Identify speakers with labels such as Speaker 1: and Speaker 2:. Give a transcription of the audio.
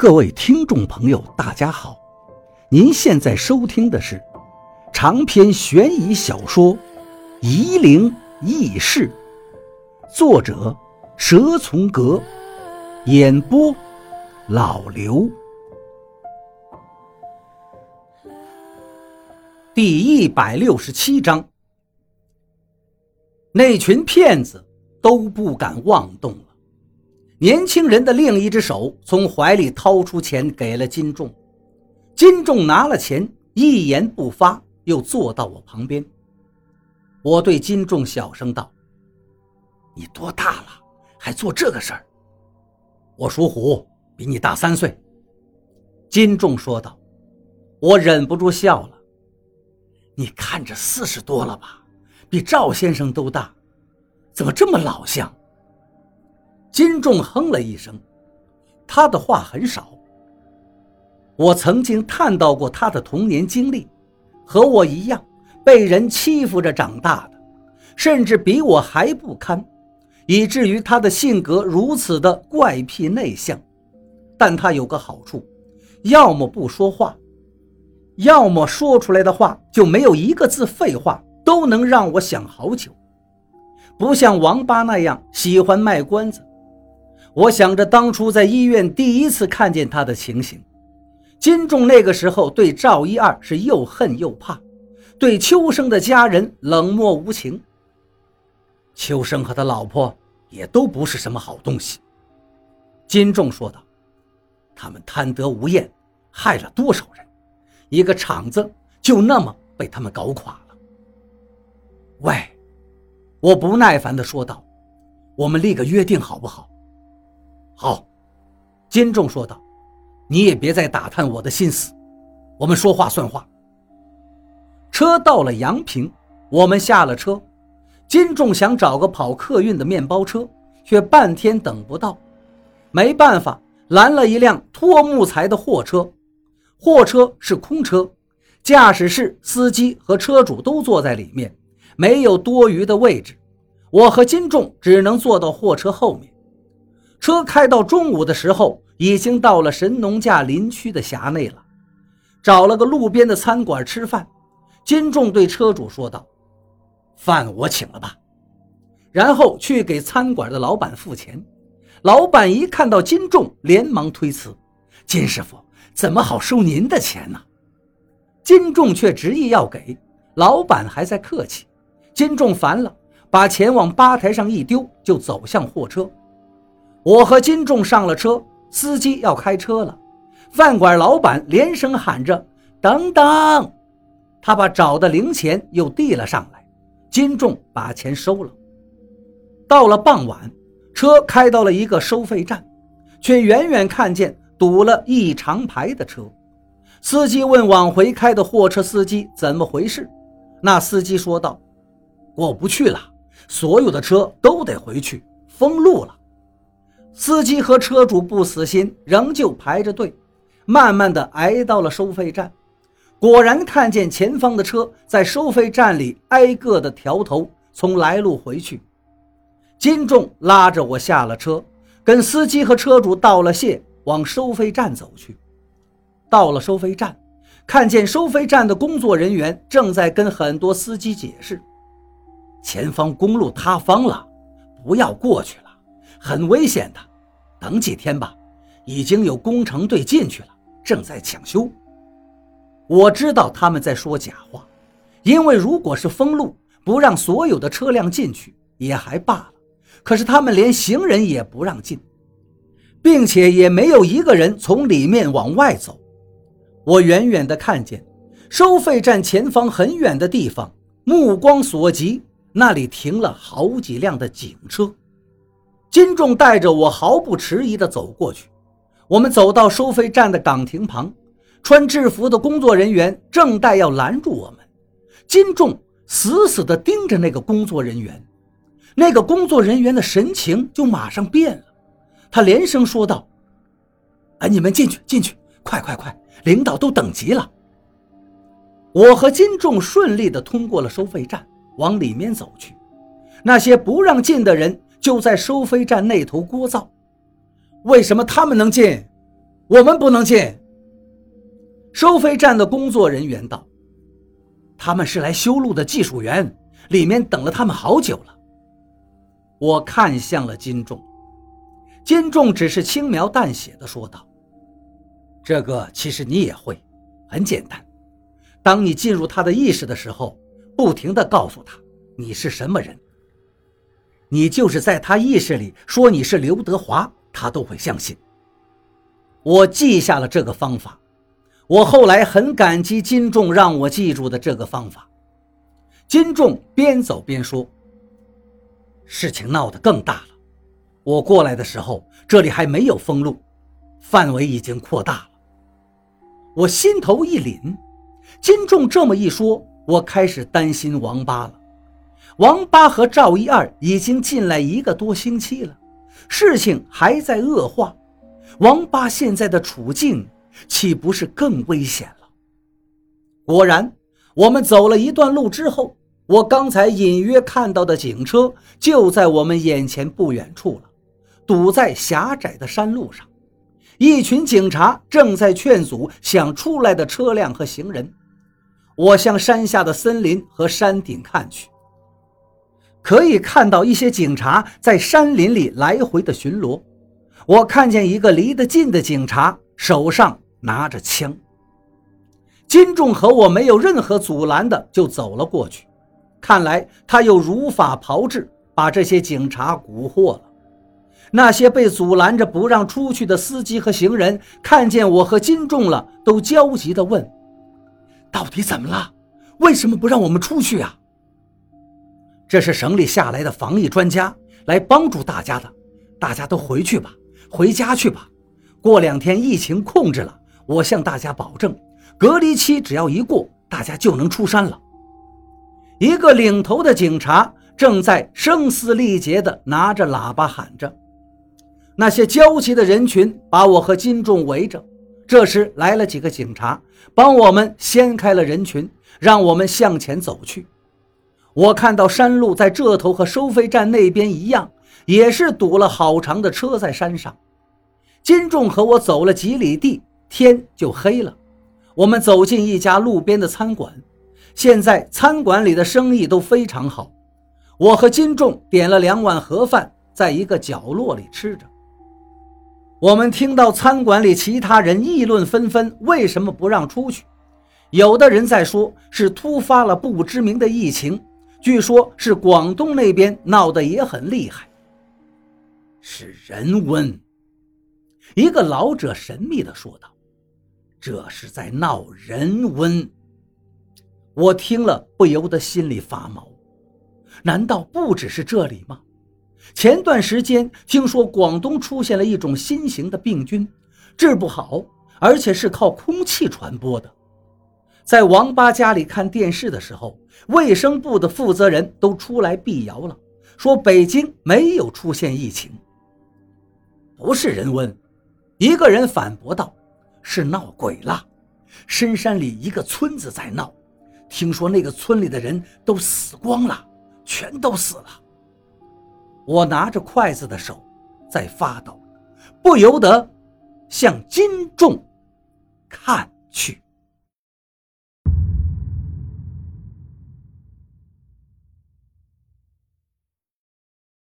Speaker 1: 各位听众朋友，大家好！您现在收听的是长篇悬疑小说《夷陵轶事》，作者蛇从阁，演播老刘。第一百六十七章，那群骗子都不敢妄动了。年轻人的另一只手从怀里掏出钱给了金仲，金仲拿了钱，一言不发，又坐到我旁边。我对金仲小声道：“你多大了，还做这个事儿？”我属虎，比你大三岁。金仲说道。我忍不住笑了：“你看着四十多了吧，比赵先生都大，怎么这么老相？”金仲哼了一声，他的话很少。我曾经探到过他的童年经历，和我一样被人欺负着长大的，甚至比我还不堪，以至于他的性格如此的怪癖内向。但他有个好处，要么不说话，要么说出来的话就没有一个字废话，都能让我想好久。不像王八那样喜欢卖关子。我想着当初在医院第一次看见他的情形，金仲那个时候对赵一二是又恨又怕，对秋生的家人冷漠无情。秋生和他老婆也都不是什么好东西。金仲说道：“他们贪得无厌，害了多少人，一个厂子就那么被他们搞垮了。”喂，我不耐烦地说道：“我们立个约定好不好？”好，金仲说道：“你也别再打探我的心思，我们说话算话。”车到了阳平，我们下了车。金仲想找个跑客运的面包车，却半天等不到，没办法，拦了一辆拖木材的货车。货车是空车，驾驶室、司机和车主都坐在里面，没有多余的位置。我和金仲只能坐到货车后面。车开到中午的时候，已经到了神农架林区的辖内了。找了个路边的餐馆吃饭。金仲对车主说道：“饭我请了吧。”然后去给餐馆的老板付钱。老板一看到金仲，连忙推辞：“金师傅怎么好收您的钱呢？”金仲却执意要给。老板还在客气。金仲烦了，把钱往吧台上一丢，就走向货车。我和金仲上了车，司机要开车了。饭馆老板连声喊着：“等等！”他把找的零钱又递了上来。金仲把钱收了。到了傍晚，车开到了一个收费站，却远远看见堵了一长排的车。司机问往回开的货车司机怎么回事，那司机说道：“过不去了，所有的车都得回去，封路了。”司机和车主不死心，仍旧排着队，慢慢的挨到了收费站。果然看见前方的车在收费站里挨个的调头，从来路回去。金仲拉着我下了车，跟司机和车主道了谢，往收费站走去。到了收费站，看见收费站的工作人员正在跟很多司机解释：前方公路塌方了，不要过去了。很危险的，等几天吧。已经有工程队进去了，正在抢修。我知道他们在说假话，因为如果是封路，不让所有的车辆进去也还罢了，可是他们连行人也不让进，并且也没有一个人从里面往外走。我远远地看见，收费站前方很远的地方，目光所及，那里停了好几辆的警车。金仲带着我毫不迟疑地走过去。我们走到收费站的岗亭旁，穿制服的工作人员正待要拦住我们。金仲死死地盯着那个工作人员，那个工作人员的神情就马上变了。他连声说道：“哎，你们进去，进去，快快快！领导都等急了。”我和金仲顺利地通过了收费站，往里面走去。那些不让进的人。就在收费站那头聒噪：“为什么他们能进？我们不能进。收费站的工作人员道：“他们是来修路的技术员，里面等了他们好久了。”我看向了金仲，金仲只是轻描淡写的说道：“这个其实你也会，很简单。当你进入他的意识的时候，不停的告诉他你是什么人。你就是在他意识里说你是刘德华，他都会相信。”我记下了这个方法。我后来很感激金仲让我记住的这个方法。金仲边走边说：“事情闹得更大了。我过来的时候，这里还没有封路，范围已经扩大了。”我心头一凛。金仲这么一说，我开始担心王八了。王八和赵一二已经进来一个多星期了，事情还在恶化。王八现在的处境。岂不是更危险了？果然，我们走了一段路之后，我刚才隐约看到的警车就在我们眼前不远处了，堵在狭窄的山路上。一群警察正在劝阻想出来的车辆和行人。我向山下的森林和山顶看去，可以看到一些警察在山林里来回的巡逻。我看见一个离得近的警察手上。拿着枪，金仲和我没有任何阻拦的就走了过去。看来他又如法炮制，把这些警察蛊惑了。那些被阻拦着不让出去的司机和行人看见我和金仲了，都焦急地问：“到底怎么了？为什么不让我们出去啊？”这是省里下来的防疫专家来帮助大家的，大家都回去吧，回家去吧。过两天疫情控制了。我向大家保证，隔离期只要一过，大家就能出山了。一个领头的警察正在声嘶力竭地拿着喇叭喊着，那些焦急的人群把我和金仲围着。这时来了几个警察，帮我们掀开了人群，让我们向前走去。我看到山路在这头和收费站那边一样，也是堵了好长的车在山上。金仲和我走了几里地。天就黑了，我们走进一家路边的餐馆。现在餐馆里的生意都非常好。我和金仲点了两碗盒饭，在一个角落里吃着。我们听到餐馆里其他人议论纷纷，为什么不让出去？有的人在说是突发了不知名的疫情，据说是广东那边闹得也很厉害，是人瘟。一个老者神秘地说道。这是在闹人瘟，我听了不由得心里发毛。难道不只是这里吗？前段时间听说广东出现了一种新型的病菌，治不好，而且是靠空气传播的。在王八家里看电视的时候，卫生部的负责人都出来辟谣了，说北京没有出现疫情，不是人瘟。一个人反驳道。是闹鬼了，深山里一个村子在闹，听说那个村里的人都死光了，全都死了。我拿着筷子的手在发抖，不由得向金仲看去。